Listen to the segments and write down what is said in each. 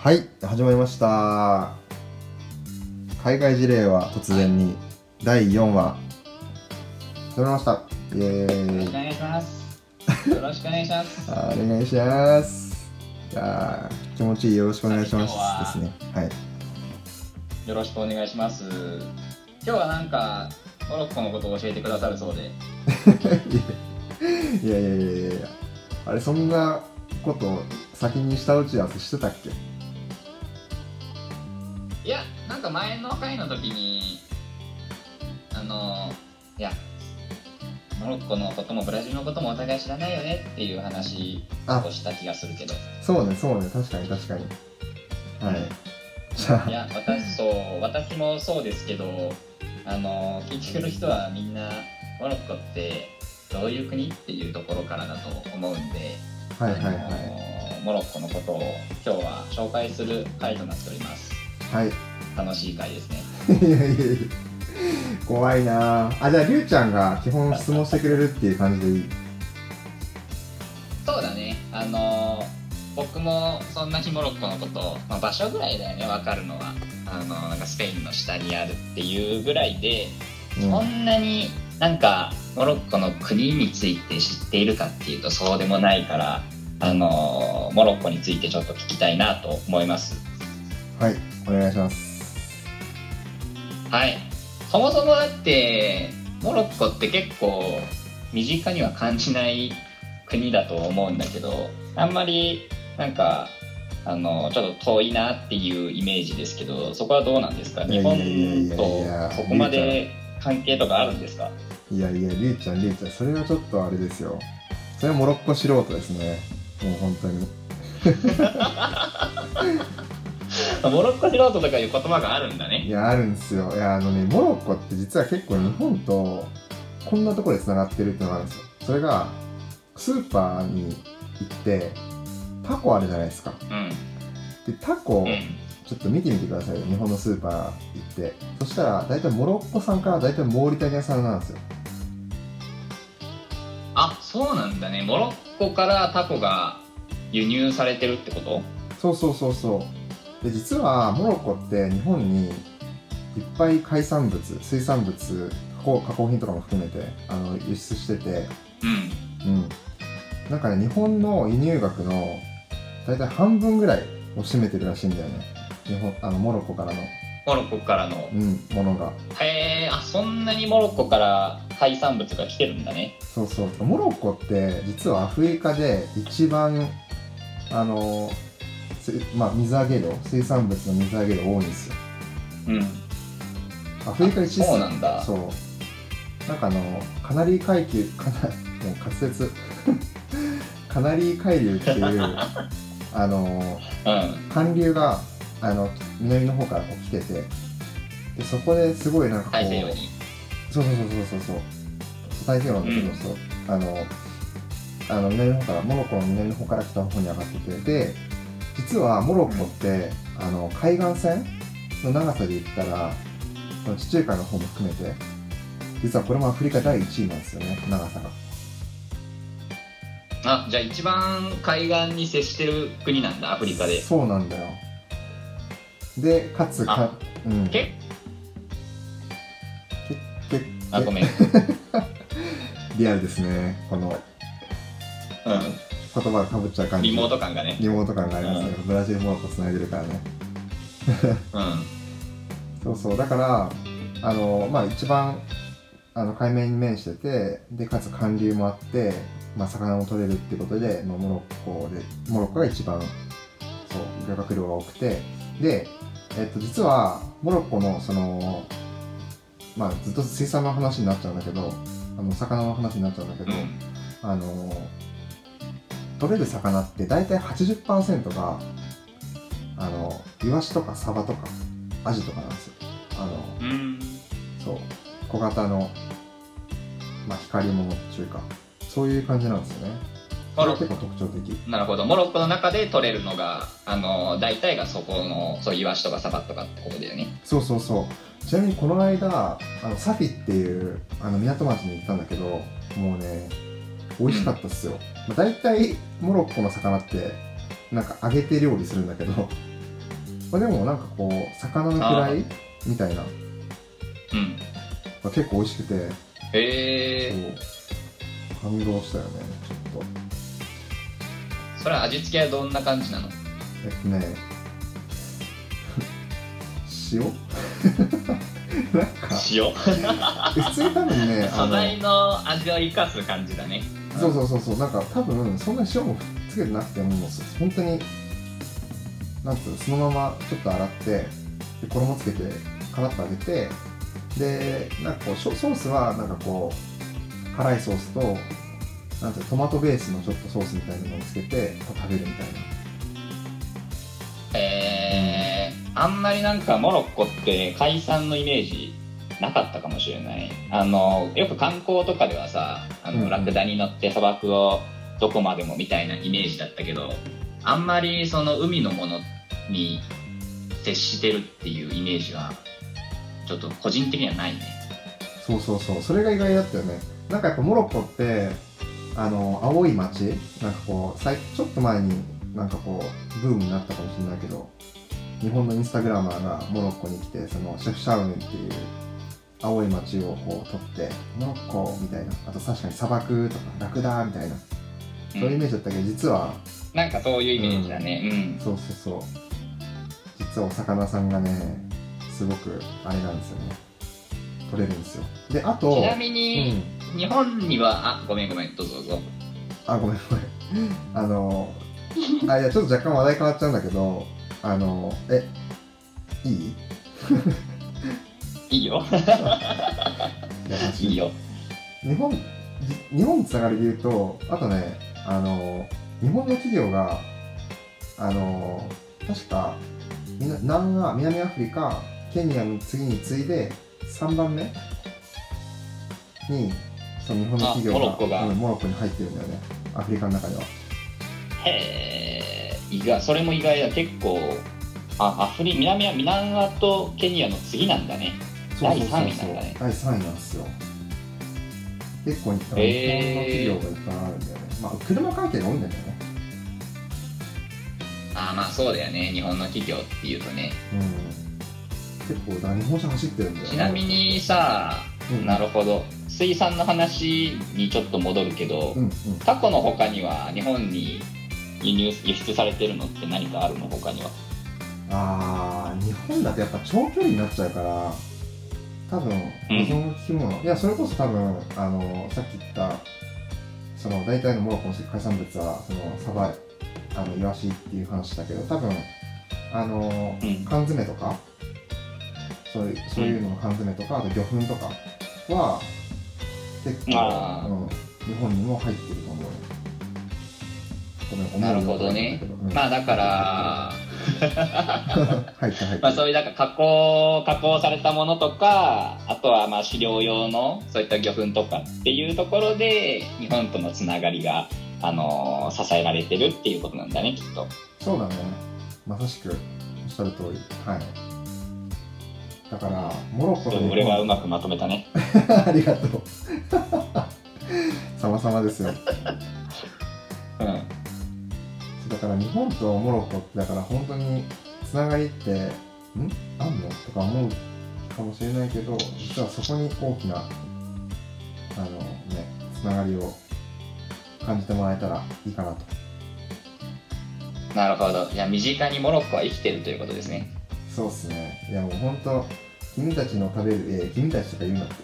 はい始まりました。海外事例は突然に、第4話。始まりました。イエよろしくお願いします。よろしくお願いします。あお願いします。いやー気持ちいい。よろしくお願いします今ですね。は。い。よろしくお願いします。今日はなんか、モロッコのことを教えてくださるそうで。いやいやいやいやいや。あれそんなこと先に下打ち合わせしてたっけ？か前の回の時に、あの、いや、モロッコのこともブラジルのこともお互い知らないよねっていう話をした気がするけど。そうねそうね確かに確かに。はい。じゃあいや、私、そう、私もそうですけど、あの、聞いてくる人はみんな、モロッコってどういう国っていうところからだと思うんで、はいはいはい。モロッコのことを今日は紹介する回となっております。はい楽しい回ですね。いやいやいや怖いな。ああじゃありゅうちゃんが基本質問してくれるっていう感じでいい？そうだね、あの僕もそんなにモロッコのこと、まあ、場所ぐらいだよね、わかるのは。あのなんかスペインの下にあるっていうぐらいで、うん。そんなになんかモロッコの国について知っているかっていうとそうでもないから、あのモロッコについてちょっと聞きたいなと思います。はい。お願いしますはい。そもそもだって、モロッコって結構身近には感じない国だと思うんだけど、あんまりなんか、あの、ちょっと遠いなっていうイメージですけど、そこはどうなんですか？日本とそこまで関係とかあるんですか？いやいやりゅうちゃんりゅうちゃんそれはちょっとあれですよ。それはモロッコ素人ですね。もう本当に モロッコ素人とかいう言葉があるんだいね。やあるんですよいやあのねモロッコって実は結構日本とこんなところでつながってるっていうのがあるんですよそれがスーパーに行ってタコあるじゃないですかうん。でタコ、うん。ちょっと見てみてくださいよ日本のスーパー行ってそしたら大体モロッコ産から大体モーリタニア産なんですよあ、そうなんだね。モロッコからタコが輸入されてるってこと？そうそうそうそうで実はモロッコって日本にいっぱい海産物水産物加工加工品とかも含めてあの輸出しててうん。うん。なんかね日本の輸入額の大体半分ぐらいを占めてるらしいんだよね。日本あのモロッコからの、モロッコからの。うん、ものが。へえあそんなにモロッコから海産物が来てるんだね。そうそう。モロッコって実はアフリカで一番あのすまあ水揚げ量水産物の水揚げ量多いんですよ。うん。アフリカ一あそうなんだ。そう。なんかあのカナリー海峡かなもう滑舌。カナリー海流っていう あのうん。寒流があの南の方からこう来ててでそこですごいなんかこうそうそうそうそうそう。大西洋なんだけど、うん。そうあのあの南の方からモロッコの南の方から北の方に上がっててで実はモロッコって、あの海岸線の長さで言ったらその地中海の方も含めて実はこれもアフリカ第1位なんですよね長さが。あじゃあ一番海岸に接してる国なんだアフリカで。そうなんだよ。でかつかうん。け？けけあごめん。う んリアルですねこの言葉がかぶっちゃう感じ。リモート感がね。リモート感がありますね、ブラジルモロッコつないでるからね。うん。そうそう。だからあのまあ一番あの海面に面しててでかつ寒流もあって、まあ、魚も取れるってことで、まあ、モロッコでモロッコが一番そう漁獲量が多くて。で、えっと、実はモロッコのそのまあずっと水産の話になっちゃうんだけどあの魚の話になっちゃうんだけど、うん。あの取れる魚って大体80%があのイワシとかサバとかアジとかなんですよ。あのうん。そう。小型の、まあ、光り物っていうかそういう感じなんですよね。それが結構特徴的。なるほど。モロッコの中で取れるのがあの大体がそこのそうイワシとかサバとかってことだよね。そうそうそう。ちなみにこの間あのサフィっていうあの港町に行ったんだけどもうね美味しかったっすよ、まあ、大体モロッコの魚ってなんか揚げて料理するんだけどまあ、でもなんかこう魚のフライみたいなうん。結構美味しくてへえそう。感動したよねちょっと。それは味付けはどんな感じなの？えっとね 塩？なんか塩？普通に多分ねあ素の材の味を生かす感じだねそうそうそうそう。なんか多分そんなに塩もつけてなくてももう本当になんつうのそのままちょっと洗ってで衣つけてカラッと揚げてでなんかこうソースはなんかこう辛いソースとなんていうのトマトベースのちょっとソースみたいなのをつけて食べるみたいな。えー、あんまりなんかモロッコって海産のイメージなかったかもしれない。あのよく観光とかではさあのラクダに乗って砂漠をどこまでもみたいなイメージだったけどあんまりその海のものに接してるっていうイメージはちょっと個人的にはないね。そうそうそう。それが意外だったよね。なんかやっぱモロッコってあの青い街なんかこう最ちょっと前になんかこうブームになったかもしれないけど日本のインスタグラマーがモロッコに来てそのシェフシャウネンっていう青い街をこう撮ってモロッコみたいなあと確かに砂漠とかラクダみたいなそういうイメージだったけど実はなんかそういうイメージだね。うん、そうそうそう。実はお魚さんがねすごくあれなんですよね。取れるんですよ。であとちなみうに、ん。日本にはあごめんごめんどうぞどうぞ。あ、ごめんごめん。あの、あ、いや、ちょっと若干話題変わっちゃうんだけど、あの、え、いい？いいよ。いいよ。日本、じ日本つながりで言うと、あとね、あの、日本の企業が、あの、確か、南ア、南アフリカ、ケニアの次に次いで、3番目に、その日本の企業があモロッコが。うんモロッコに入ってるんだよね。アフリカの中では。へえ意外。それも意外だ。結構あアフリ南は南アとケニアの次なんだねそうそうそうそう。第三位なんだね。第3位なんですよ。結構日本の企業がいっぱいあるんだよね、まあ車関係が多いんだけどね。あまあそうだよね。日本の企業っていうとね。うん。結構だ日本車走ってるんだよね。ちなみにさ、うん。なるほど。水産の話にちょっと戻るけど、うんうん。タコの他には日本に輸入輸出されてるのって何かあるの？他には。あー日本だとやっぱ長距離になっちゃうから多分保存の効き物、いやそれこそ多分あのさっき言ったその大体のモロッコの海産物はそのサバあのイワシっていう話だけど多分あの、うん。缶詰とかそういうそういうのの缶詰とかあと魚粉とかは結構、うん、日本にも入ってると思うなるほどね。うん。まあだから 入った入った、まあ、そういうなんか加工加工されたものとかあとはまあ飼料用のそういった魚粉とかっていうところで日本とのつながりが、あのー支えられてるっていうことなんだねきっと。そうだね。まさしくおっしゃる通り。はい。だからモロッコと日本。俺はうまくまとめたね。ありがとう。様々ですよ。うん。だから日本とモロッコってだから本当につながりってん？あんの？とか思うかもしれないけど実はそこに大きなあのねつながりを感じてもらえたらいいかなと。なるほど。いや身近にモロッコは生きてるということですね。そうっすね。いやもう本当君たちの食べるえー君たちとか言うなって。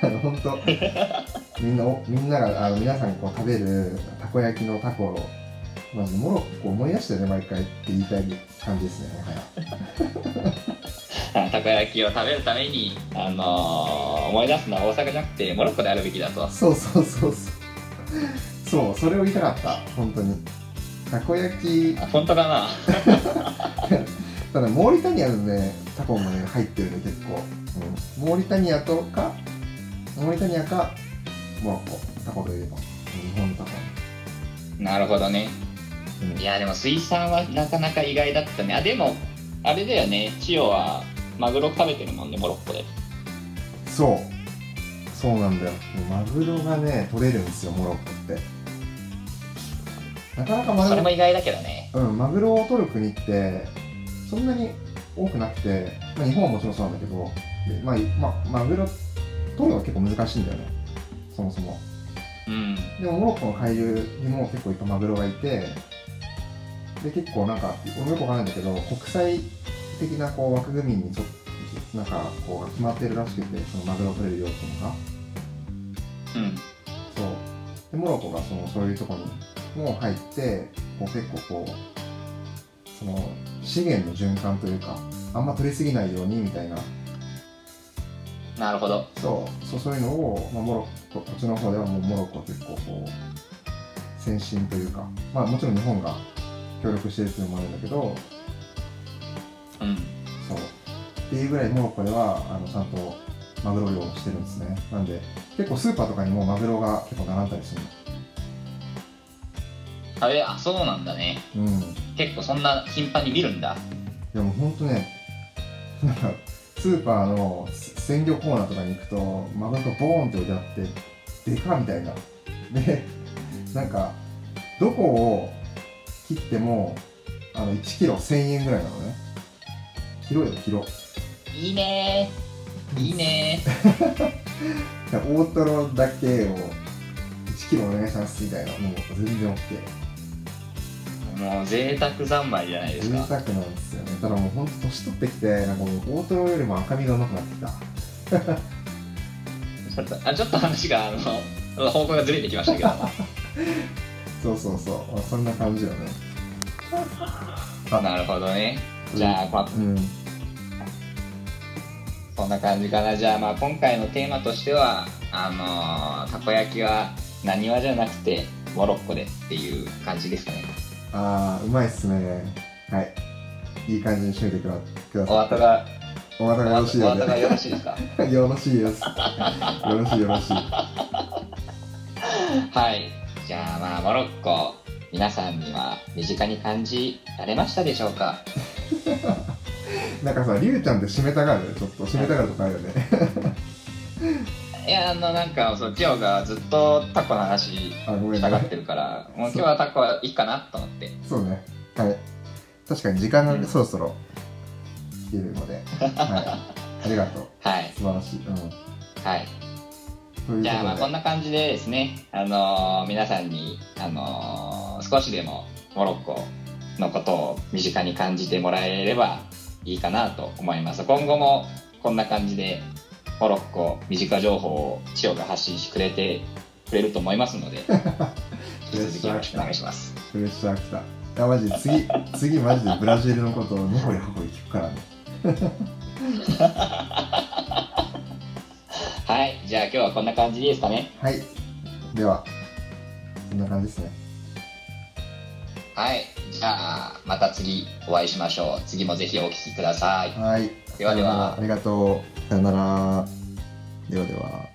あの本当みんなおみんながあの皆さんがこう食べるたこ焼きのタコをまずモロッコを思い出してね毎回って言いたい感じですね。もはや たこ焼きを食べるために、あのー思い出すのは大阪じゃなくてモロッコであるべきだと。そうそうそうそう。そうそれを言いたかった。本当に。たこ焼き。あ本当かな？ただモーリタニアのねタコもね入ってるね結構、うん、モーリタニアとかモーリタニアかモロッコ。タコといえば。日本のタコ、なるほどねうん。いやでも水産はなかなか意外だったね。あでもあれだよね。千代はマグロ食べてるもんねモロッコで。そう。そうなんだよ。マグロがね取れるんですよモロッコって。なかなかマグロそれも意外だけどね。うん、マグロを取る国ってそんなに多くなくて、まあ、日本はもちろんそうなんだけどで、まあまあ、マグロ取るのは結構難しいんだよね。そもそも。うん。でもモロッコの海流にも結構いっぱいマグロがいてで結構なんか俺もよくわかんないんだけど国際的なこう枠組みにちょっとなんかこう決まってるらしくてそのマグロを取れる量っていうのが。うん。そう。でモロッコがそのそういうとこにも入ってこう結構こうその資源の循環というかあんま取りすぎないようにみたいな。なるほど。そう。そうそういうのを、まあ、モロッコこっちの方ではもうモロッコは結構こう先進というかまあもちろん日本が協力してるっていうのもあるんだけどうん。そう。っていうぐらいモロッコではあのちゃんとマグロ漁をしてるんですね。なんで結構スーパーとかにもマグロが結構並んだりするあれあそうなんだね。のうん。結構そんな頻繁に見るんだ。いやもうほんとね なんかスーパーの鮮魚コーナーとかに行くとマグロがボーンって置いてあってでかみたいな。でなんかどこを切ってもあの1キロ1000円ぐらいなのね。キロよキロ。いいね。ーいいね 大トロだけを1キロお願いしますみたいなもう全然 OK ー。もう贅沢三昧じゃないです贅か沢なんですよね。ただもうほんと年取ってきてなんかもう大トロよりも赤身がうまくなってきた。ちょっとあちょっと話があの方向がずれてきましたけど そうそうそう、まあ、そんな感じよね。なるほどね。じゃあ、まあ、うん。そんな感じかな。じゃあまあ今回のテーマとしてはあのーたこ焼きはなにわじゃなくてモロッコでっていう感じですかね。あーうまいっすね。はい。いい感じに締めてくだくだおさい。後がお後がよろしいで後がよろしいですか？よろしいです。よろしいよろしい。はいじゃあまあモロッコ皆さんには身近に感じられましたでしょうか？なんかさりゅうちゃんって締めたがる？ちょっと締めたがるとかあるよね。いやあのなんかそう今日がずっとタコの話したがってるからもう今日はタコはいいかなと思って。そうね。はい。確かに時間がそろそろ来てるので、はい。ありがとう。はい。素晴らしい。うん。はいじゃあまあこんな感じでですね、あのー皆さんに、あのー少しでもモロッコのことを身近に感じてもらえればいいかなと思います。今後もこんな感じでモロッコ身近情報を千代が発信してくれてくれると思いますので 引き続きよろしくお願いします。プレッシャーきたいやマジで次次マジでブラジルのことを根掘り葉掘り聞くからね はいじゃあ今日はこんな感じですかね？はい。ではこんな感じですね。はいじゃあまた次お会いしましょう。次もぜひお聞きください。はい。ではでは。ありがとうさよなら。ではでは